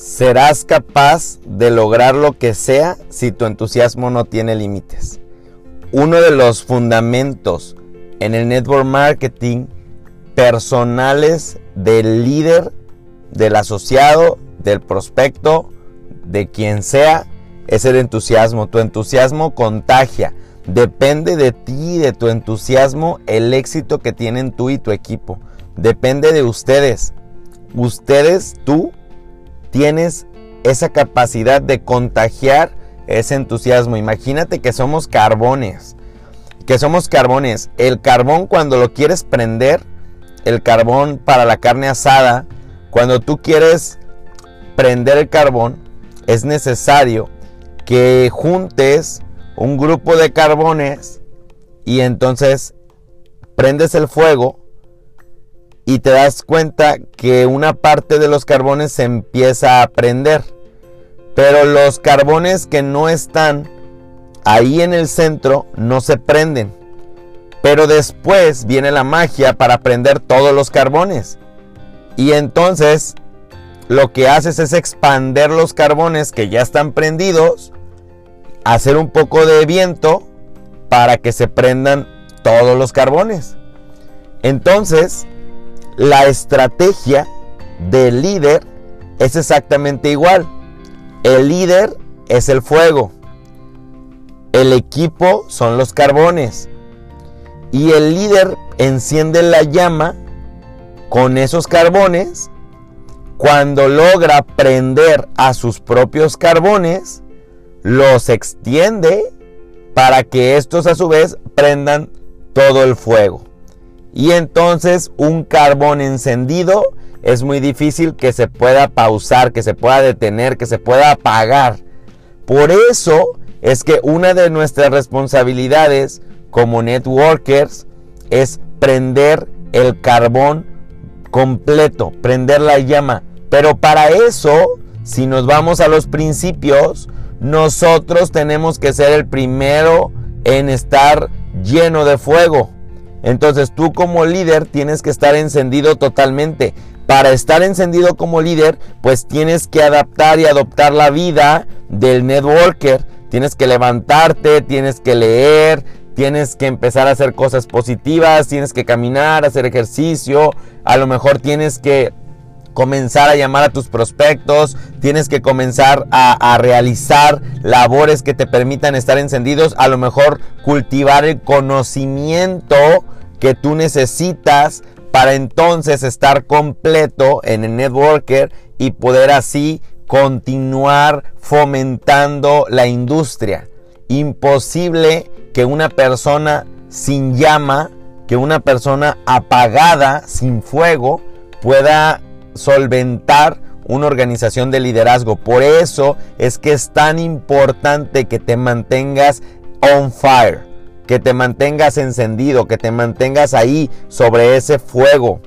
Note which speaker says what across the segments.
Speaker 1: serás capaz de lograr lo que sea si tu entusiasmo no tiene límites. Uno de los fundamentos en el network marketing personales del líder, del asociado, del prospecto, de quien sea, es el entusiasmo. Tu entusiasmo contagia. Depende de ti, de tu entusiasmo, el éxito que tienen tú y tu equipo. Depende de ustedes. Ustedes, tú, tienes esa capacidad de contagiar ese entusiasmo. Imagínate que somos carbones. Que somos carbones. El carbón cuando lo quieres prender, el carbón para la carne asada, cuando tú quieres prender el carbón, es necesario que juntes un grupo de carbones y entonces prendes el fuego y te das cuenta que una parte de los carbones se empieza a prender. Pero los carbones que no están ahí en el centro no se prenden. Pero después viene la magia para prender todos los carbones. Y entonces lo que haces es expander los carbones que ya están prendidos, hacer un poco de viento para que se prendan todos los carbones. Entonces, la estrategia del líder es exactamente igual. El líder es el fuego. El equipo son los carbones. Y el líder enciende la llama con esos carbones. Cuando logra prender a sus propios carbones, los extiende para que estos a su vez prendan todo el fuego. Y entonces un carbón encendido es muy difícil que se pueda pausar, que se pueda detener, que se pueda apagar. Por eso es que una de nuestras responsabilidades como networkers es prender el carbón completo, prender la llama. Pero para eso, si nos vamos a los principios, nosotros tenemos que ser el primero en estar lleno de fuego. Entonces tú como líder tienes que estar encendido totalmente. Para estar encendido como líder, pues tienes que adaptar y adoptar la vida del networker. Tienes que levantarte, tienes que leer, tienes que empezar a hacer cosas positivas, tienes que caminar, hacer ejercicio, a lo mejor tienes que comenzar a llamar a tus prospectos, tienes que comenzar a, a, realizar labores que te permitan estar encendidos, a lo mejor cultivar el conocimiento que tú necesitas para entonces estar completo en el networker y poder así continuar fomentando la industria. Imposible que una persona sin llama, que una persona apagada, sin fuego, pueda solventar una organización de liderazgo. Por eso es que es tan importante que te mantengas on fire, que te mantengas encendido, que te mantengas ahí sobre ese fuego.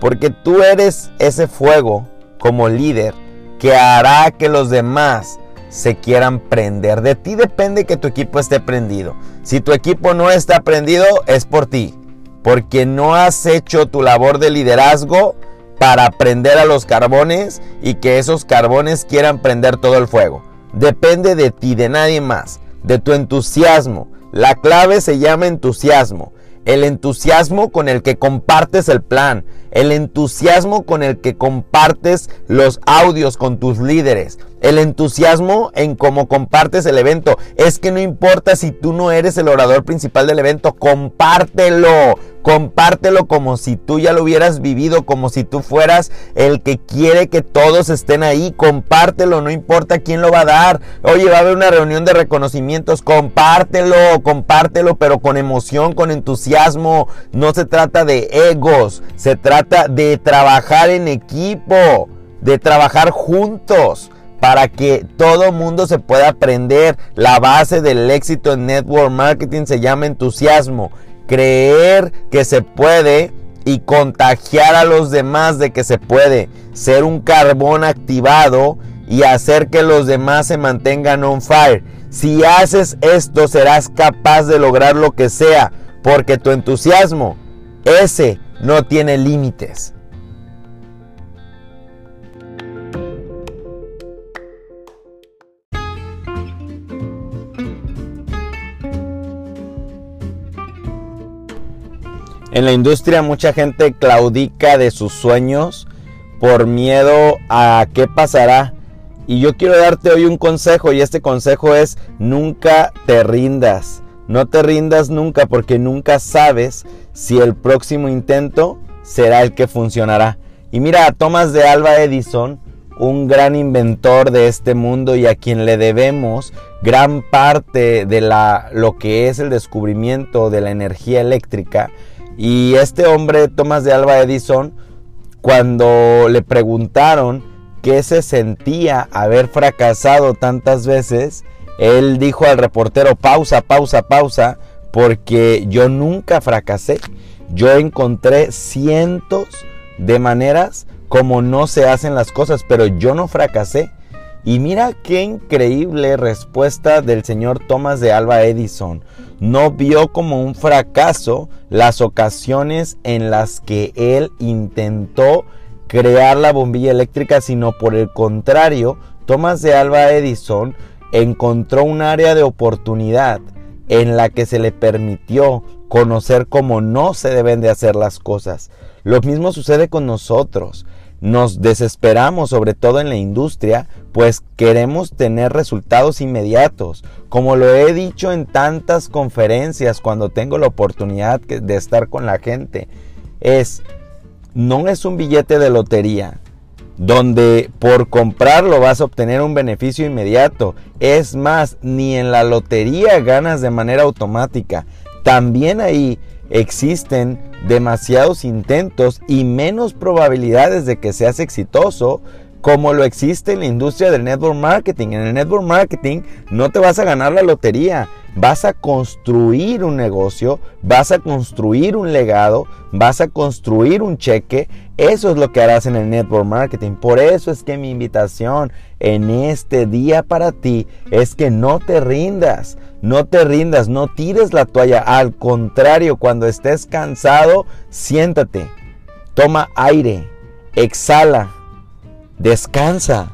Speaker 1: Porque tú eres ese fuego como líder que hará que los demás se quieran prender. De ti depende que tu equipo esté prendido. Si tu equipo no está prendido, es por ti. Porque no has hecho tu labor de liderazgo para prender a los carbones y que esos carbones quieran prender todo el fuego. Depende de ti, de nadie más, de tu entusiasmo. La clave se llama entusiasmo. El entusiasmo con el que compartes el plan. El entusiasmo con el que compartes los audios con tus líderes el entusiasmo en cómo compartes el evento. Es que no importa si tú no eres el orador principal del evento, compártelo. Compártelo como si tú ya lo hubieras vivido, como si tú fueras el que quiere que todos estén ahí. Compártelo, no importa quién lo va a dar. Oye, va a haber una reunión de reconocimientos. Compártelo, compártelo, pero con emoción, con entusiasmo. No se trata de egos, se trata de trabajar en equipo, de trabajar juntos para que todo mundo se pueda aprender. La base del éxito en network marketing se llama entusiasmo. Creer que se puede y contagiar a los demás de que se puede. Ser un carbón activado y hacer que los demás se mantengan on fire. Si haces esto serás capaz de lograr lo que sea, porque tu entusiasmo, ese no tiene límites. En la industria mucha gente claudica de sus sueños por miedo a qué pasará. Y yo quiero darte hoy un consejo y este consejo es nunca te rindas. No te rindas nunca porque nunca sabes si el próximo intento será el que funcionará. Y mira a Thomas de Alba Edison, un gran inventor de este mundo y a quien le debemos gran parte de la, lo que es el descubrimiento de la energía eléctrica. Y este hombre, Thomas de Alba Edison, cuando le preguntaron qué se sentía haber fracasado tantas veces, él dijo al reportero, pausa, pausa, pausa, porque yo nunca fracasé. Yo encontré cientos de maneras como no se hacen las cosas, pero yo no fracasé. Y mira qué increíble respuesta del señor Thomas de Alba Edison. No vio como un fracaso las ocasiones en las que él intentó crear la bombilla eléctrica, sino por el contrario, Thomas de Alba Edison encontró un área de oportunidad en la que se le permitió conocer cómo no se deben de hacer las cosas. Lo mismo sucede con nosotros. Nos desesperamos, sobre todo en la industria, pues queremos tener resultados inmediatos. Como lo he dicho en tantas conferencias cuando tengo la oportunidad de estar con la gente, es, no es un billete de lotería, donde por comprarlo vas a obtener un beneficio inmediato. Es más, ni en la lotería ganas de manera automática. También ahí existen demasiados intentos y menos probabilidades de que seas exitoso como lo existe en la industria del network marketing. En el network marketing no te vas a ganar la lotería, vas a construir un negocio, vas a construir un legado, vas a construir un cheque. Eso es lo que harás en el network marketing. Por eso es que mi invitación en este día para ti es que no te rindas. No te rindas, no tires la toalla. Al contrario, cuando estés cansado, siéntate, toma aire, exhala Descansa,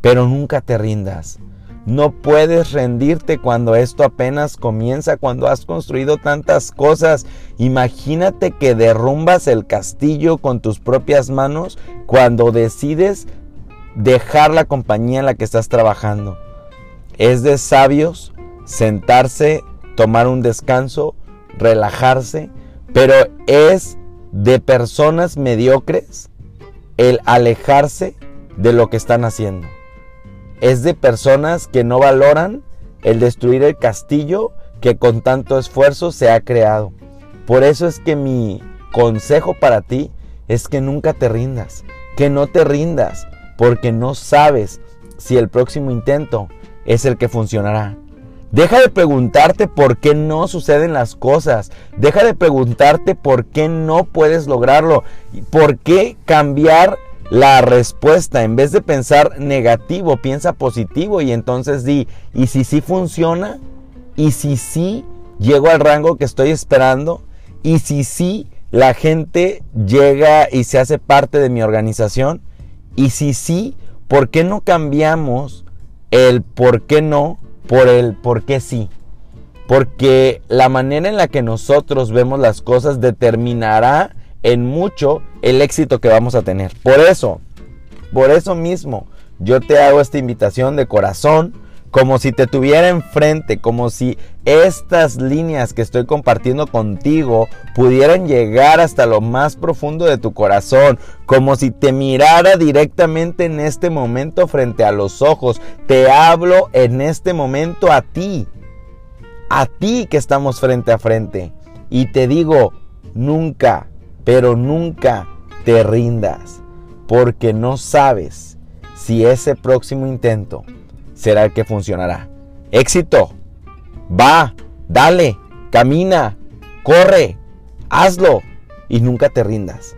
Speaker 1: pero nunca te rindas. No puedes rendirte cuando esto apenas comienza, cuando has construido tantas cosas. Imagínate que derrumbas el castillo con tus propias manos cuando decides dejar la compañía en la que estás trabajando. Es de sabios sentarse, tomar un descanso, relajarse, pero es de personas mediocres el alejarse de lo que están haciendo. Es de personas que no valoran el destruir el castillo que con tanto esfuerzo se ha creado. Por eso es que mi consejo para ti es que nunca te rindas, que no te rindas, porque no sabes si el próximo intento es el que funcionará. Deja de preguntarte por qué no suceden las cosas. Deja de preguntarte por qué no puedes lograrlo. ¿Por qué cambiar la respuesta, en vez de pensar negativo, piensa positivo y entonces di, ¿y si sí funciona? ¿Y si sí llego al rango que estoy esperando? ¿Y si sí la gente llega y se hace parte de mi organización? ¿Y si sí, por qué no cambiamos el por qué no por el por qué sí? Porque la manera en la que nosotros vemos las cosas determinará en mucho el éxito que vamos a tener. Por eso, por eso mismo, yo te hago esta invitación de corazón, como si te tuviera enfrente, como si estas líneas que estoy compartiendo contigo pudieran llegar hasta lo más profundo de tu corazón, como si te mirara directamente en este momento frente a los ojos. Te hablo en este momento a ti, a ti que estamos frente a frente. Y te digo, nunca pero nunca te rindas, porque no sabes si ese próximo intento será el que funcionará. Éxito. Va, dale, camina, corre, hazlo y nunca te rindas.